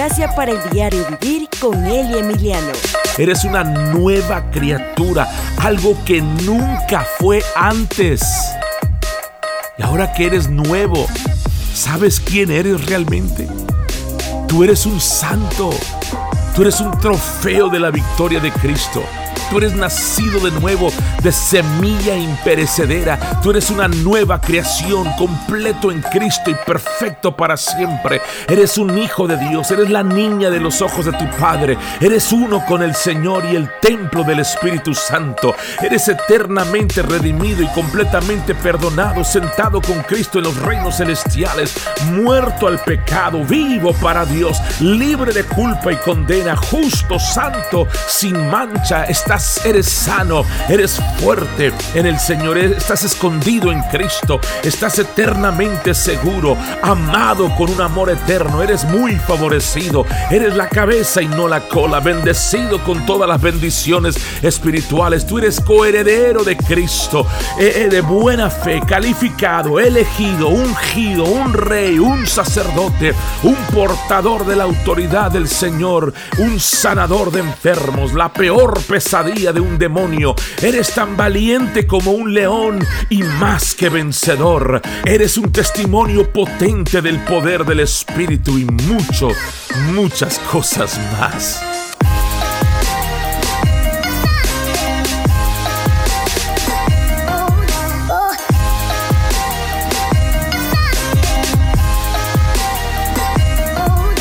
gracia para el diario vivir con Eli Emiliano. Eres una nueva criatura, algo que nunca fue antes. Y ahora que eres nuevo, ¿sabes quién eres realmente? Tú eres un santo. Tú eres un trofeo de la victoria de Cristo. Tú eres nacido de nuevo de semilla imperecedera. Tú eres una nueva creación, completo en Cristo y perfecto para siempre. Eres un hijo de Dios. Eres la niña de los ojos de tu Padre. Eres uno con el Señor y el templo del Espíritu Santo. Eres eternamente redimido y completamente perdonado, sentado con Cristo en los reinos celestiales, muerto al pecado, vivo para Dios, libre de culpa y condena, justo, santo, sin mancha. Estás eres sano, eres fuerte en el Señor, estás escondido en Cristo, estás eternamente seguro, amado con un amor eterno, eres muy favorecido, eres la cabeza y no la cola, bendecido con todas las bendiciones espirituales, tú eres coheredero de Cristo, eh, eh, de buena fe, calificado, elegido, ungido, un rey, un sacerdote, un portador de la autoridad del Señor, un sanador de enfermos, la peor pesadilla de un demonio. Eres tan valiente como un león y más que vencedor. Eres un testimonio potente del poder del Espíritu y mucho, muchas cosas más.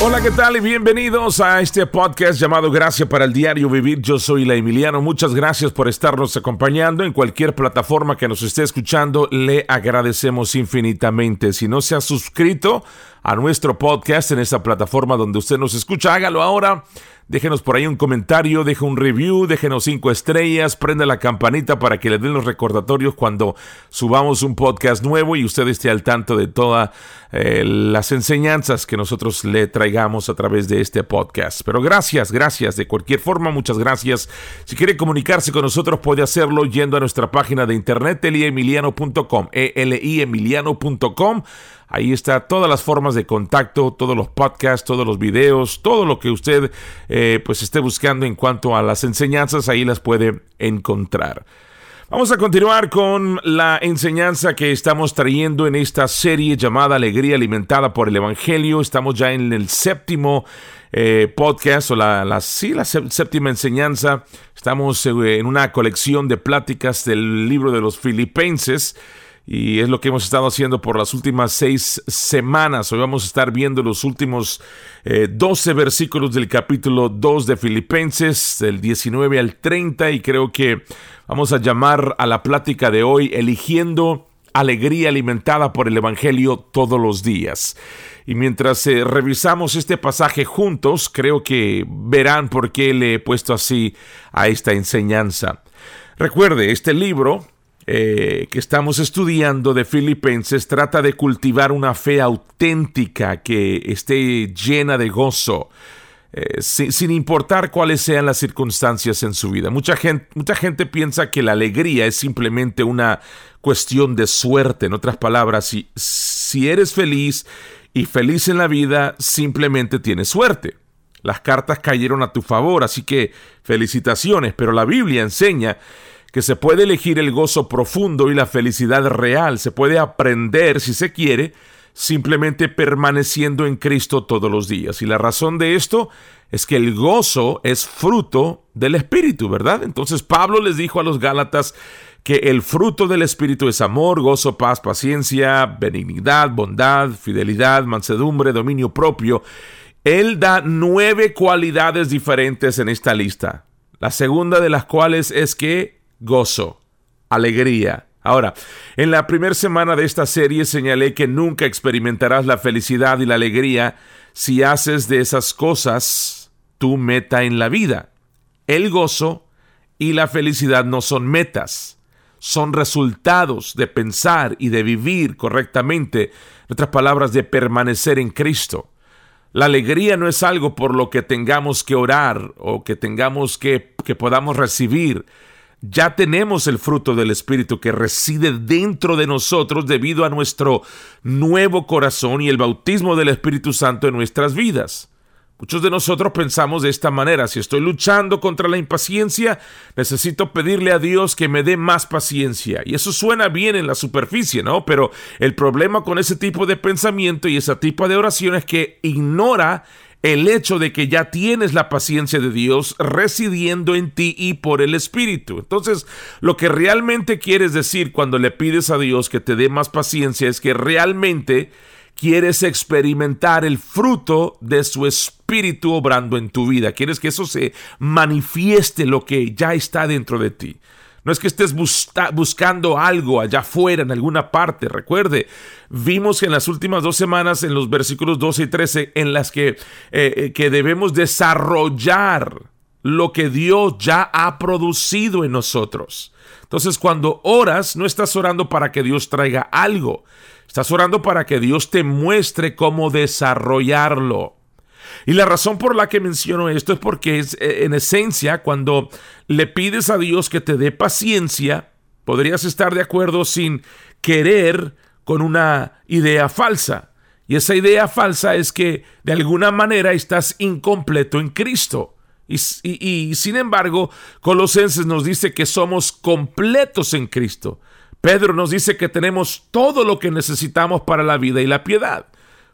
Hola, ¿qué tal? Y bienvenidos a este podcast llamado Gracia para el Diario Vivir. Yo soy la Emiliano. Muchas gracias por estarnos acompañando en cualquier plataforma que nos esté escuchando. Le agradecemos infinitamente. Si no se ha suscrito a nuestro podcast en esa plataforma donde usted nos escucha, hágalo ahora Déjenos por ahí un comentario, deje un review, déjenos cinco estrellas, prenda la campanita para que le den los recordatorios cuando subamos un podcast nuevo y usted esté al tanto de todas eh, las enseñanzas que nosotros le traigamos a través de este podcast. Pero gracias, gracias. De cualquier forma, muchas gracias. Si quiere comunicarse con nosotros, puede hacerlo yendo a nuestra página de internet, eliemiliano.com, eliemiliano.com. Ahí está todas las formas de contacto, todos los podcasts, todos los videos, todo lo que usted eh, pues esté buscando en cuanto a las enseñanzas, ahí las puede encontrar. Vamos a continuar con la enseñanza que estamos trayendo en esta serie llamada Alegría Alimentada por el Evangelio. Estamos ya en el séptimo eh, podcast o la, sí, la séptima enseñanza. Estamos eh, en una colección de pláticas del libro de los Filipenses y es lo que hemos estado haciendo por las últimas seis semanas. Hoy vamos a estar viendo los últimos eh, 12 versículos del capítulo 2 de Filipenses, del 19 al 30, y creo que vamos a llamar a la plática de hoy eligiendo alegría alimentada por el Evangelio todos los días. Y mientras eh, revisamos este pasaje juntos, creo que verán por qué le he puesto así a esta enseñanza. Recuerde, este libro eh, que estamos estudiando de Filipenses trata de cultivar una fe auténtica que esté llena de gozo. Eh, sin, importar cuáles sean las circunstancias en su vida. Mucha gente, mucha gente piensa que la alegría es simplemente una cuestión de suerte. En otras palabras, si, si eres feliz y feliz en la vida, simplemente tienes suerte. Las cartas cayeron a tu favor, así que felicitaciones, pero la Biblia enseña que se puede elegir el gozo profundo y la felicidad real, se puede aprender, si se quiere, simplemente permaneciendo en Cristo todos los días. Y la razón de esto es que el gozo es fruto del Espíritu, ¿verdad? Entonces Pablo les dijo a los Gálatas que el fruto del Espíritu es amor, gozo, paz, paciencia, benignidad, bondad, fidelidad, mansedumbre, dominio propio. Él da nueve cualidades diferentes en esta lista. La segunda de las cuales es que gozo, alegría. Ahora, en la primera semana de esta serie señalé que nunca experimentarás la felicidad y la alegría si haces de esas cosas tu meta en la vida. El gozo y la felicidad no son metas, son resultados de pensar y de vivir correctamente, en otras palabras, de permanecer en Cristo. La alegría no es algo por lo que tengamos que orar o que tengamos que, que podamos recibir ya tenemos el fruto del Espíritu que reside dentro de nosotros debido a nuestro nuevo corazón y el bautismo del Espíritu Santo en nuestras vidas. Muchos de nosotros pensamos de esta manera, si estoy luchando contra la impaciencia, necesito pedirle a Dios que me dé más paciencia. Y eso suena bien en la superficie, ¿no? Pero el problema con ese tipo de pensamiento y ese tipo de oración es que ignora el hecho de que ya tienes la paciencia de Dios residiendo en ti y por el Espíritu. Entonces, lo que realmente quieres decir cuando le pides a Dios que te dé más paciencia es que realmente quieres experimentar el fruto de su espíritu obrando en tu vida. Quieres que eso se manifieste lo que ya está dentro de ti. No es que estés buscando algo allá afuera, en alguna parte. Recuerde, vimos en las últimas dos semanas, en los versículos 12 y 13, en las que, eh, eh, que debemos desarrollar lo que Dios ya ha producido en nosotros. Entonces, cuando oras, no estás orando para que Dios traiga algo. Estás orando para que Dios te muestre cómo desarrollarlo. Y la razón por la que menciono esto es porque es, eh, en esencia, cuando le pides a Dios que te dé paciencia, podrías estar de acuerdo sin querer con una idea falsa. Y esa idea falsa es que de alguna manera estás incompleto en Cristo. Y, y, sin embargo, Colosenses nos dice que somos completos en Cristo. Pedro nos dice que tenemos todo lo que necesitamos para la vida y la piedad.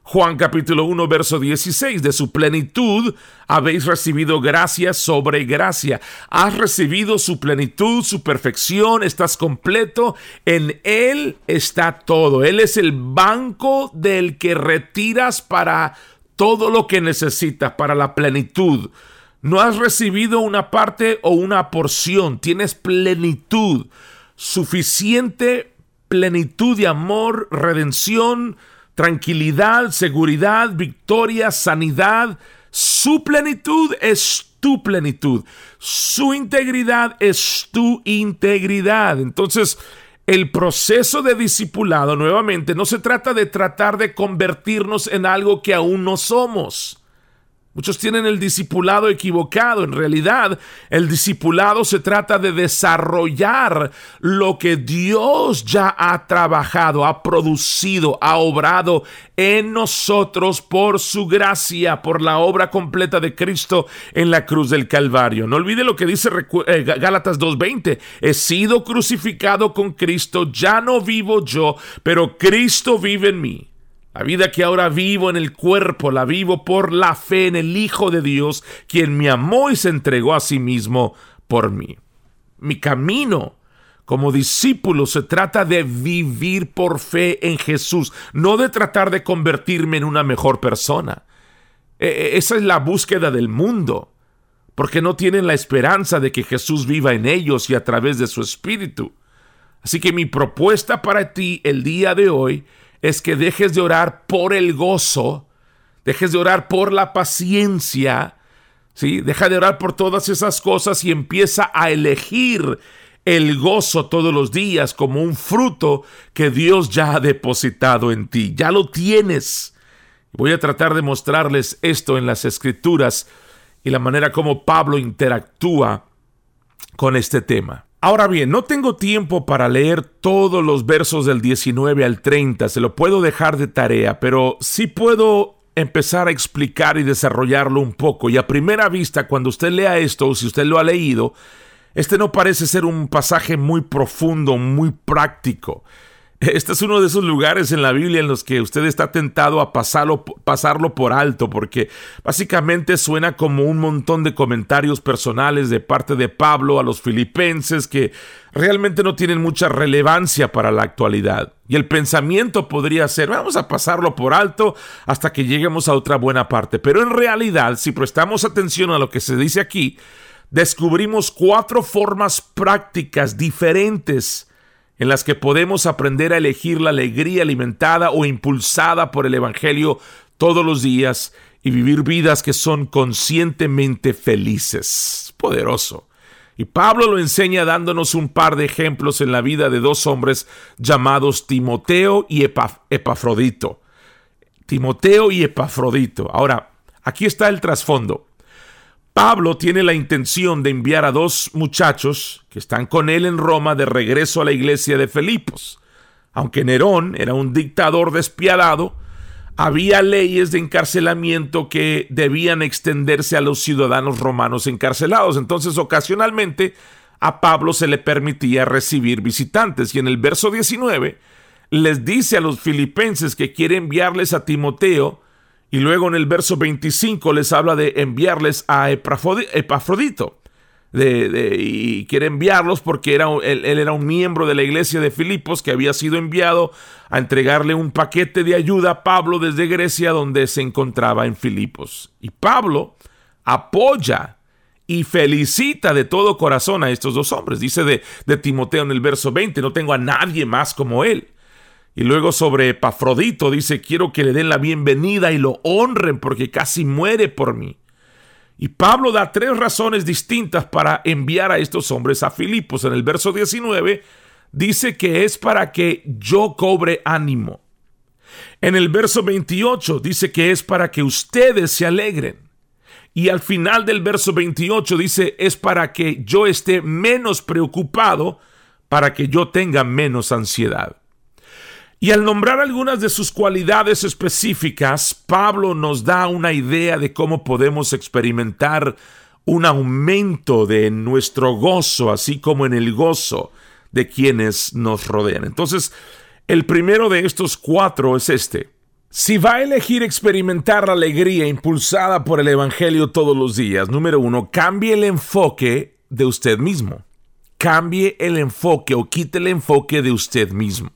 Juan capítulo 1 verso 16, de su plenitud habéis recibido gracia sobre gracia. Has recibido su plenitud, su perfección, estás completo. En Él está todo. Él es el banco del que retiras para todo lo que necesitas, para la plenitud. No has recibido una parte o una porción, tienes plenitud suficiente plenitud de amor, redención, tranquilidad, seguridad, victoria, sanidad. Su plenitud es tu plenitud. Su integridad es tu integridad. Entonces, el proceso de discipulado, nuevamente, no se trata de tratar de convertirnos en algo que aún no somos. Muchos tienen el discipulado equivocado. En realidad, el discipulado se trata de desarrollar lo que Dios ya ha trabajado, ha producido, ha obrado en nosotros por su gracia, por la obra completa de Cristo en la cruz del Calvario. No olvide lo que dice eh, Gálatas 2.20. He sido crucificado con Cristo, ya no vivo yo, pero Cristo vive en mí. La vida que ahora vivo en el cuerpo la vivo por la fe en el Hijo de Dios, quien me amó y se entregó a sí mismo por mí. Mi camino como discípulo se trata de vivir por fe en Jesús, no de tratar de convertirme en una mejor persona. E, e, esa es la búsqueda del mundo, porque no tienen la esperanza de que Jesús viva en ellos y a través de su Espíritu. Así que mi propuesta para ti el día de hoy es que dejes de orar por el gozo, dejes de orar por la paciencia, ¿sí? Deja de orar por todas esas cosas y empieza a elegir el gozo todos los días como un fruto que Dios ya ha depositado en ti. Ya lo tienes. Voy a tratar de mostrarles esto en las escrituras y la manera como Pablo interactúa con este tema. Ahora bien, no tengo tiempo para leer todos los versos del 19 al 30, se lo puedo dejar de tarea, pero sí puedo empezar a explicar y desarrollarlo un poco. Y a primera vista, cuando usted lea esto, o si usted lo ha leído, este no parece ser un pasaje muy profundo, muy práctico. Este es uno de esos lugares en la Biblia en los que usted está tentado a pasarlo, pasarlo por alto, porque básicamente suena como un montón de comentarios personales de parte de Pablo a los filipenses que realmente no tienen mucha relevancia para la actualidad. Y el pensamiento podría ser, vamos a pasarlo por alto hasta que lleguemos a otra buena parte. Pero en realidad, si prestamos atención a lo que se dice aquí, descubrimos cuatro formas prácticas diferentes en las que podemos aprender a elegir la alegría alimentada o impulsada por el Evangelio todos los días y vivir vidas que son conscientemente felices. Poderoso. Y Pablo lo enseña dándonos un par de ejemplos en la vida de dos hombres llamados Timoteo y Epafrodito. Timoteo y Epafrodito. Ahora, aquí está el trasfondo. Pablo tiene la intención de enviar a dos muchachos que están con él en Roma de regreso a la iglesia de Filipos. Aunque Nerón era un dictador despiadado, había leyes de encarcelamiento que debían extenderse a los ciudadanos romanos encarcelados. Entonces, ocasionalmente, a Pablo se le permitía recibir visitantes. Y en el verso 19 les dice a los filipenses que quiere enviarles a Timoteo. Y luego en el verso 25 les habla de enviarles a Epafrodito y quiere enviarlos porque era, él, era un miembro de la iglesia de Filipos que había sido enviado a entregarle un paquete de ayuda a Pablo desde Grecia donde se encontraba en Filipos. Y Pablo apoya y felicita de todo corazón a estos dos hombres. Dice de, de Timoteo en el verso 20, no tengo a nadie más como él. Y luego sobre Epafrodito dice, quiero que le den la bienvenida y lo honren porque casi muere por mí. Y Pablo da tres razones distintas para enviar a estos hombres a Filipos. En el verso 19 dice que es para que yo cobre ánimo. En el verso 28 dice que es para que ustedes se alegren. Y al final del verso 28 dice es para que yo esté menos preocupado, para que yo tenga menos ansiedad. Y al nombrar algunas de sus cualidades específicas, Pablo nos da una idea de cómo podemos experimentar un aumento de nuestro gozo, así como en el gozo de quienes nos rodean. Entonces, el primero de estos cuatro es este. Si va a elegir experimentar la alegría impulsada por el Evangelio todos los días, número uno, cambie el enfoque de usted mismo. Cambie el enfoque o quite el enfoque de usted mismo.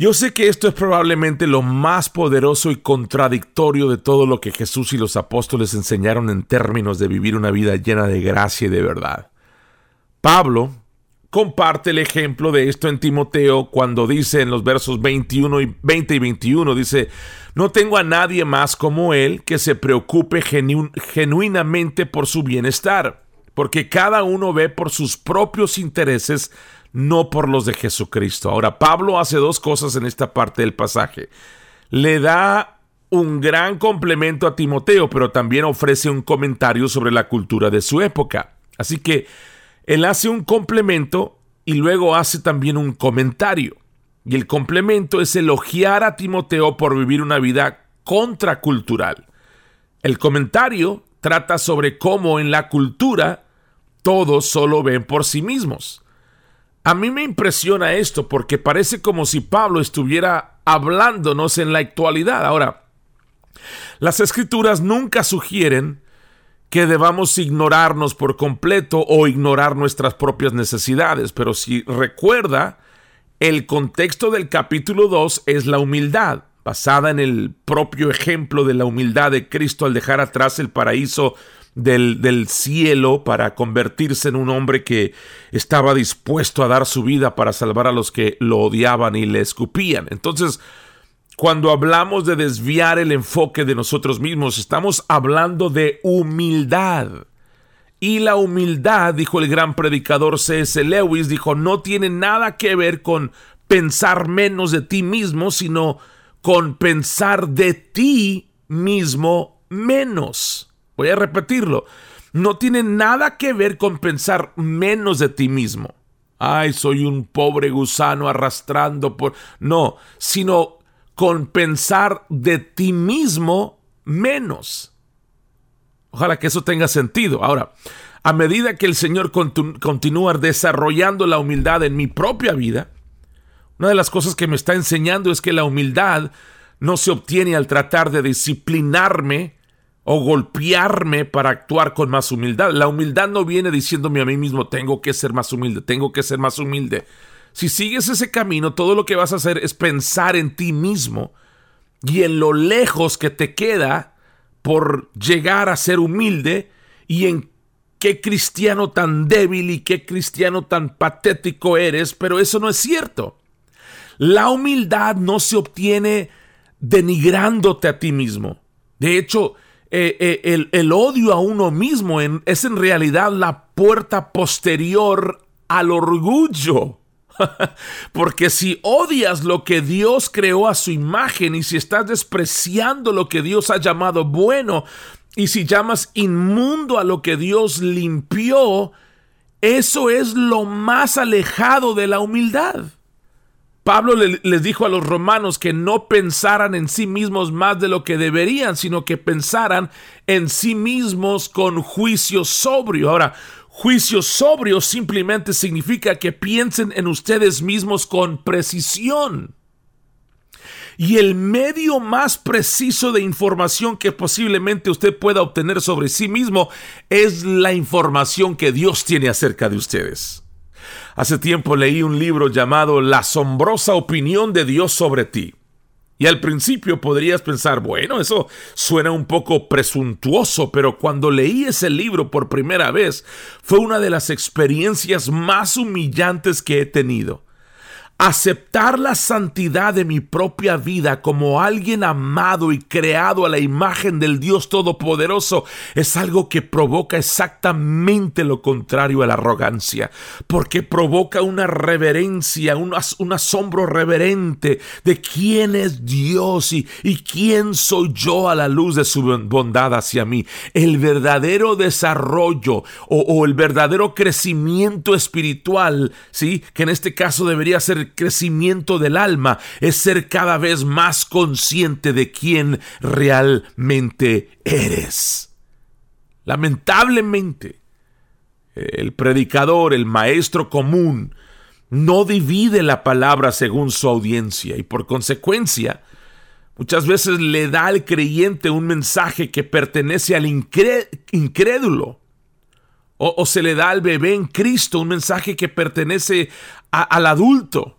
Yo sé que esto es probablemente lo más poderoso y contradictorio de todo lo que Jesús y los apóstoles enseñaron en términos de vivir una vida llena de gracia y de verdad. Pablo comparte el ejemplo de esto en Timoteo cuando dice en los versos 21 y 20 y 21 dice, "No tengo a nadie más como él que se preocupe genuinamente por su bienestar, porque cada uno ve por sus propios intereses no por los de Jesucristo. Ahora, Pablo hace dos cosas en esta parte del pasaje. Le da un gran complemento a Timoteo, pero también ofrece un comentario sobre la cultura de su época. Así que él hace un complemento y luego hace también un comentario. Y el complemento es elogiar a Timoteo por vivir una vida contracultural. El comentario trata sobre cómo en la cultura todos solo ven por sí mismos. A mí me impresiona esto porque parece como si Pablo estuviera hablándonos en la actualidad. Ahora, las escrituras nunca sugieren que debamos ignorarnos por completo o ignorar nuestras propias necesidades, pero si recuerda, el contexto del capítulo 2 es la humildad, basada en el propio ejemplo de la humildad de Cristo al dejar atrás el paraíso del, cielo para convertirse en un hombre que estaba dispuesto a dar su vida para salvar a los que lo odiaban y le escupían. Entonces, cuando hablamos de desviar el enfoque de nosotros mismos, estamos hablando de humildad. Y la humildad, dijo el gran predicador C.S. Lewis, dijo, no tiene nada que ver con pensar menos de ti mismo, sino con pensar de ti mismo menos. Voy a repetirlo. No tiene nada que ver con pensar menos de ti mismo. Ay, soy un pobre gusano arrastrando por... No, sino con pensar de ti mismo menos. Ojalá que eso tenga sentido. Ahora, a medida que el Señor continúa desarrollando la humildad en mi propia vida, una de las cosas que me está enseñando es que la humildad no se obtiene al tratar de disciplinarme o golpearme para actuar con más humildad. La humildad no viene diciéndome a mí mismo, tengo que ser más humilde, tengo que ser más humilde. Si sigues ese camino, todo lo que vas a hacer es pensar en ti mismo y en lo lejos que te queda por llegar a ser humilde y en qué cristiano tan débil y qué cristiano tan patético eres, pero eso no es cierto. La humildad no se obtiene denigrándote a ti mismo. De hecho, eh, eh, el, odio a uno mismo es en realidad la puerta posterior al orgullo. Porque si odias lo que Dios creó a su imagen y si estás despreciando lo que Dios ha llamado bueno y si llamas inmundo a lo que Dios limpió, eso es lo más alejado de la humildad. Pablo les dijo a los romanos que no pensaran en sí mismos más de lo que deberían, sino que pensaran en sí mismos con juicio sobrio. Ahora, juicio sobrio simplemente significa que piensen en ustedes mismos con precisión. Y el medio más preciso de información que posiblemente usted pueda obtener sobre sí mismo es la información que Dios tiene acerca de ustedes. Hace tiempo leí un libro llamado La asombrosa opinión de Dios sobre ti. Y al principio podrías pensar, bueno, eso suena un poco presuntuoso, pero cuando leí ese libro por primera vez, fue una de las experiencias más humillantes que he tenido aceptar la santidad de mi propia vida como alguien amado y creado a la imagen del Dios Todopoderoso es algo que provoca exactamente lo contrario a la arrogancia, porque provoca una reverencia, un, asombro reverente de quién es Dios y, quién soy yo a la luz de su bondad hacia mí. El verdadero desarrollo o, o el verdadero crecimiento espiritual, ¿sí? que en este caso debería ser crecimiento del alma es ser cada vez más consciente de quién realmente eres. Lamentablemente, el predicador, el maestro común, no divide la palabra según su audiencia y por consecuencia, muchas veces le da al creyente un mensaje que pertenece al incrédulo. O, se le da al bebé en Cristo un mensaje que pertenece al adulto.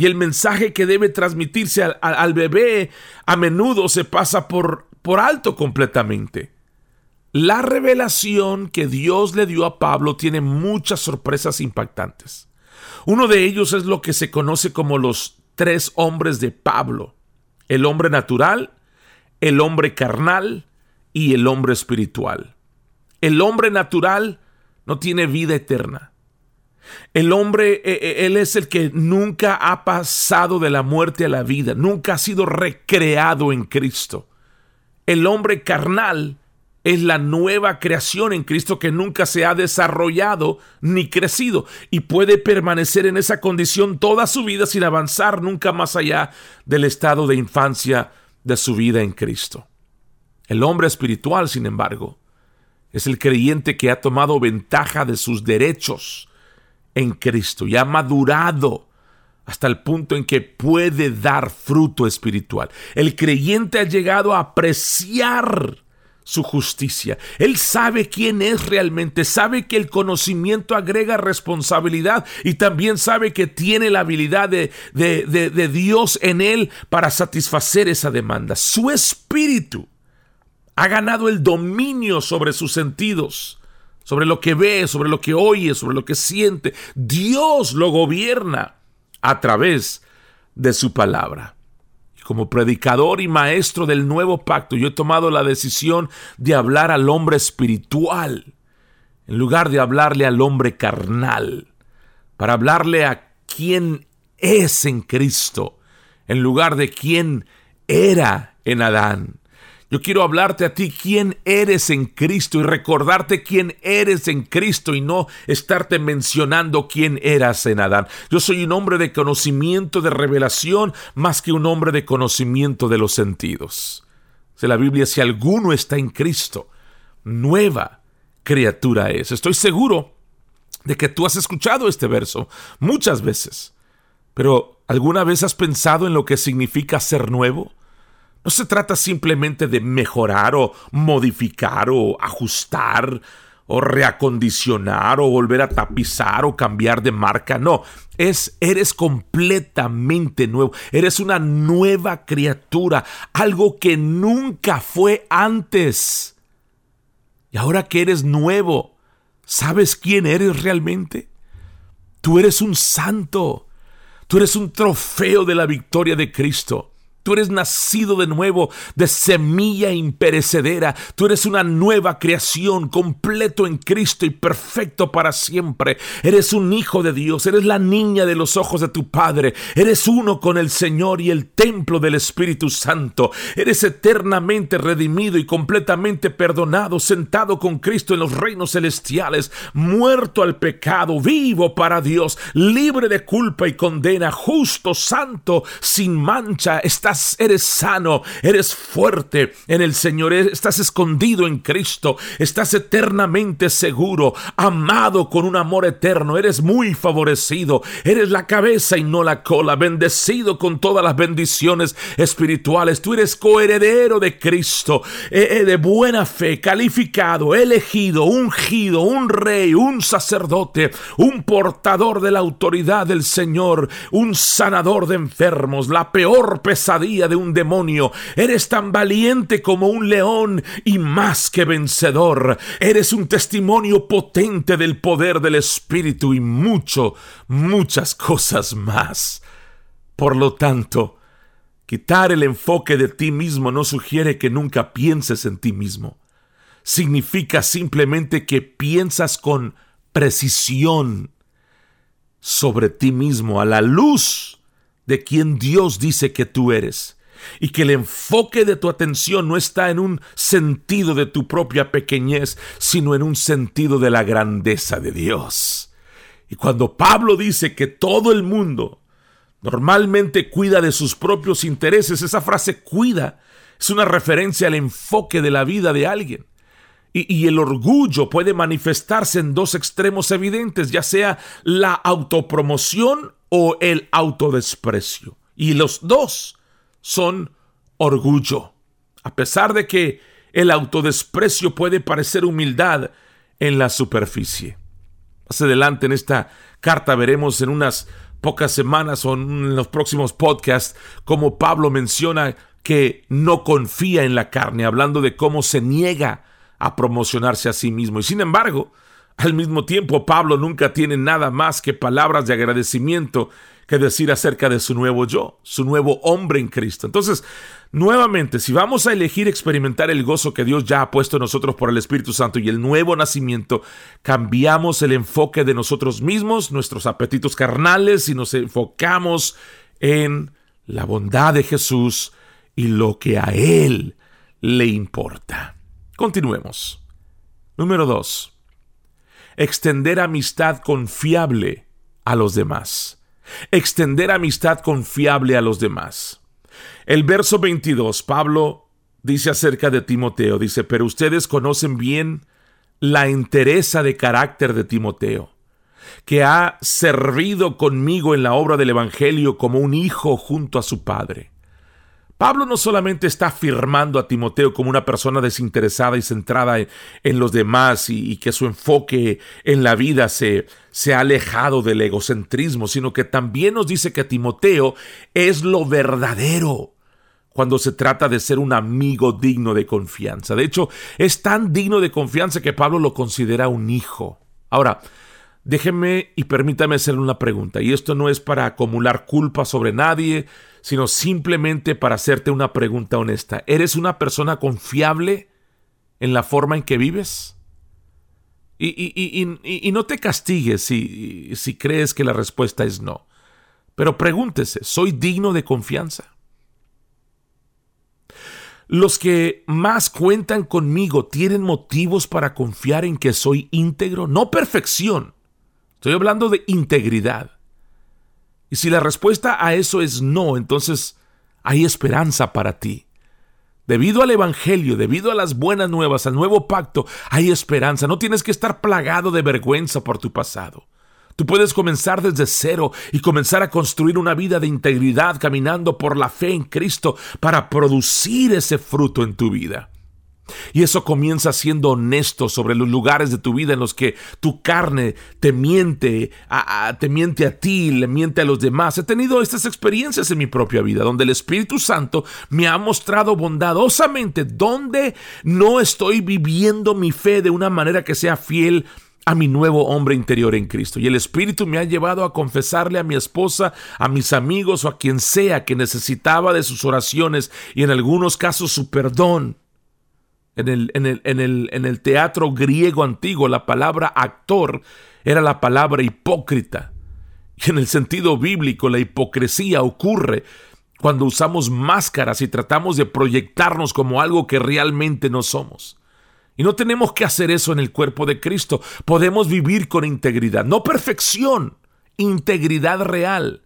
Y el mensaje que debe transmitirse al, bebé a menudo se pasa por, alto completamente. La revelación que Dios le dio a Pablo tiene muchas sorpresas impactantes. Uno de ellos es lo que se conoce como los tres hombres de Pablo. El hombre natural, el hombre carnal y el hombre espiritual. El hombre natural no tiene vida eterna. El hombre, eh, eh, él es el que nunca ha pasado de la muerte a la vida, nunca ha sido recreado en Cristo. El hombre carnal es la nueva creación en Cristo que nunca se ha desarrollado ni crecido y puede permanecer en esa condición toda su vida sin avanzar nunca más allá del estado de infancia de su vida en Cristo. El hombre espiritual, sin embargo, es el creyente que ha tomado ventaja de sus derechos, en Cristo y ha madurado hasta el punto en que puede dar fruto espiritual. El creyente ha llegado a apreciar su justicia. Él sabe quién es realmente, sabe que el conocimiento agrega responsabilidad y también sabe que tiene la habilidad de, de, de Dios en él para satisfacer esa demanda. Su espíritu ha ganado el dominio sobre sus sentidos sobre lo que ve, sobre lo que oye, sobre lo que siente. Dios lo gobierna a través de su palabra. como predicador y maestro del nuevo pacto, yo he tomado la decisión de hablar al hombre espiritual, en lugar de hablarle al hombre carnal, para hablarle a quién es en Cristo, en lugar de quién era en Adán. Yo quiero hablarte a ti quién eres en Cristo y recordarte quién eres en Cristo y no estarte mencionando quién eras en Adán. Yo soy un hombre de conocimiento, de revelación, más que un hombre de conocimiento de los sentidos. La Biblia, si alguno está en Cristo, nueva criatura es. Estoy seguro de que tú has escuchado este verso muchas veces, pero ¿alguna vez has pensado en lo que significa ser nuevo? No se trata simplemente de mejorar o modificar o ajustar o reacondicionar o volver a tapizar o cambiar de marca. No, es eres completamente nuevo. Eres una nueva criatura, algo que nunca fue antes. Y ahora que eres nuevo, ¿sabes quién eres realmente? Tú eres un santo. Tú eres un trofeo de la victoria de Cristo. Tú eres nacido de nuevo de semilla imperecedera. Tú eres una nueva creación, completo en Cristo y perfecto para siempre. Eres un hijo de Dios, eres la niña de los ojos de tu Padre. Eres uno con el Señor y el templo del Espíritu Santo. Eres eternamente redimido y completamente perdonado, sentado con Cristo en los reinos celestiales, muerto al pecado, vivo para Dios, libre de culpa y condena, justo, santo, sin mancha. Está eres sano, eres fuerte en el Señor, estás escondido en Cristo, estás eternamente seguro, amado con un amor eterno, eres muy favorecido, eres la cabeza y no la cola, bendecido con todas las bendiciones espirituales, tú eres coheredero de Cristo, eh, eh, de buena fe, calificado, elegido, ungido, un rey, un sacerdote, un portador de la autoridad del Señor, un sanador de enfermos, la peor pesadilla de un demonio. Eres tan valiente como un león y más que vencedor. Eres un testimonio potente del poder del Espíritu y mucho, muchas cosas más. Por lo tanto, quitar el enfoque de ti mismo no sugiere que nunca pienses en ti mismo. Significa simplemente que piensas con precisión sobre ti mismo a la luz de quien Dios dice que tú eres. Y que el enfoque de tu atención no está en un sentido de tu propia pequeñez, sino en un sentido de la grandeza de Dios. Y cuando Pablo dice que todo el mundo normalmente cuida de sus propios intereses, esa frase cuida es una referencia al enfoque de la vida de alguien. Y, y, el orgullo puede manifestarse en dos extremos evidentes, ya sea la autopromoción o el autodesprecio. Y los dos son orgullo. A pesar de que el autodesprecio puede parecer humildad en la superficie. Más adelante en esta carta veremos en unas pocas semanas o en los próximos podcasts cómo Pablo menciona que no confía en la carne, hablando de cómo se niega a promocionarse a sí mismo. Y sin embargo, al mismo tiempo, Pablo nunca tiene nada más que palabras de agradecimiento que decir acerca de su nuevo yo, su nuevo hombre en Cristo. Entonces, nuevamente, si vamos a elegir experimentar el gozo que Dios ya ha puesto en nosotros por el Espíritu Santo y el nuevo nacimiento, cambiamos el enfoque de nosotros mismos, nuestros apetitos carnales y nos enfocamos en la bondad de Jesús y lo que a Él le importa. Continuemos. Número 2 extender amistad confiable a los demás. Extender amistad confiable a los demás. El verso 22, Pablo dice acerca de Timoteo, dice, pero ustedes conocen bien la entereza de carácter de Timoteo, que ha servido conmigo en la obra del Evangelio como un hijo junto a su padre. Pablo no solamente está afirmando a Timoteo como una persona desinteresada y centrada en, los demás y, que su enfoque en la vida se, se ha alejado del egocentrismo, sino que también nos dice que Timoteo es lo verdadero cuando se trata de ser un amigo digno de confianza. De hecho, es tan digno de confianza que Pablo lo considera un hijo. Ahora, déjeme y permítame hacerle una pregunta, y esto no es para acumular culpa sobre nadie, sino simplemente para hacerte una pregunta honesta. ¿Eres una persona confiable en la forma en que vives? Y, no te castigues si, si crees que la respuesta es no. Pero pregúntese, ¿soy digno de confianza? Los que más cuentan conmigo tienen motivos para confiar en que soy íntegro, no perfección. Estoy hablando de integridad. Y si la respuesta a eso es no, entonces hay esperanza para ti. Debido al Evangelio, debido a las buenas nuevas, al nuevo pacto, hay esperanza. No tienes que estar plagado de vergüenza por tu pasado. Tú puedes comenzar desde cero y comenzar a construir una vida de integridad caminando por la fe en Cristo para producir ese fruto en tu vida. Y eso comienza siendo honesto sobre los lugares de tu vida en los que tu carne te miente, a, te miente a ti, le miente a los demás. He tenido estas experiencias en mi propia vida, donde el Espíritu Santo me ha mostrado bondadosamente donde no estoy viviendo mi fe de una manera que sea fiel a mi nuevo hombre interior en Cristo. Y el Espíritu me ha llevado a confesarle a mi esposa, a mis amigos o a quien sea que necesitaba de sus oraciones y en algunos casos su perdón. En el, en el, en el, en el teatro griego antiguo la palabra actor era la palabra hipócrita. Y en el sentido bíblico la hipocresía ocurre cuando usamos máscaras y tratamos de proyectarnos como algo que realmente no somos. Y no tenemos que hacer eso en el cuerpo de Cristo. Podemos vivir con integridad, no perfección, integridad real.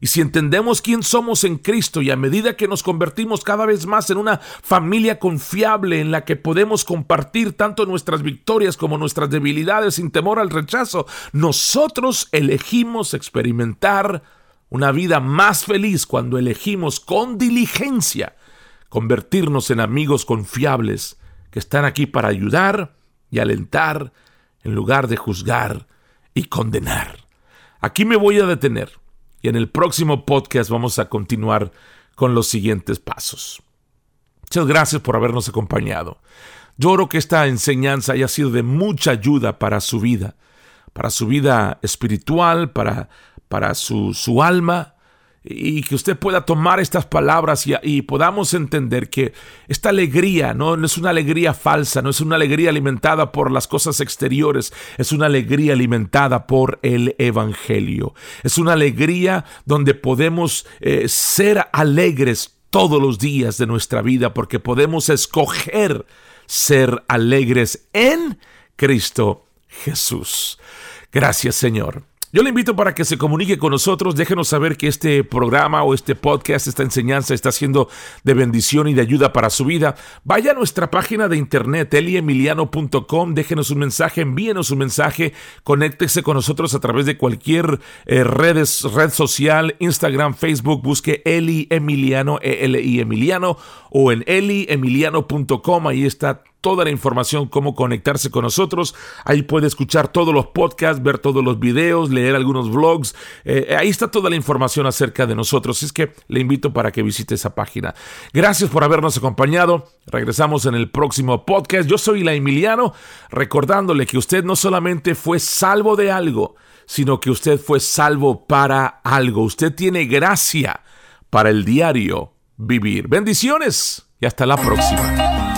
Y si entendemos quién somos en Cristo y a medida que nos convertimos cada vez más en una familia confiable en la que podemos compartir tanto nuestras victorias como nuestras debilidades sin temor al rechazo, nosotros elegimos experimentar una vida más feliz cuando elegimos con diligencia convertirnos en amigos confiables que están aquí para ayudar y alentar en lugar de juzgar y condenar. Aquí me voy a detener y en el próximo podcast vamos a continuar con los siguientes pasos. Muchas gracias por habernos acompañado. Yo oro que esta enseñanza haya sido de mucha ayuda para su vida, para su vida espiritual, para, para su, su alma, y que usted pueda tomar estas palabras y, podamos entender que esta alegría ¿no? no es una alegría falsa, no es una alegría alimentada por las cosas exteriores, es una alegría alimentada por el Evangelio. Es una alegría donde podemos eh, ser alegres todos los días de nuestra vida porque podemos escoger ser alegres en Cristo Jesús. Gracias Señor. Yo le invito para que se comunique con nosotros, déjenos saber que este programa o este podcast, esta enseñanza está siendo de bendición y de ayuda para su vida. Vaya a nuestra página de internet, eliemiliano.com, déjenos un mensaje, envíenos un mensaje, conéctese con nosotros a través de cualquier eh, redes, red social, Instagram, Facebook, busque Eli Emiliano, E-L-I Emiliano, o en eliemiliano.com, ahí está toda la información, cómo conectarse con nosotros. Ahí puede escuchar todos los podcasts, ver todos los videos, leer algunos vlogs. Eh, ahí está toda la información acerca de nosotros. Es que le invito para que visite esa página. Gracias por habernos acompañado. Regresamos en el próximo podcast. Yo soy la Emiliano, recordándole que usted no solamente fue salvo de algo, sino que usted fue salvo para algo. Usted tiene gracia para el diario vivir. Bendiciones y hasta la próxima.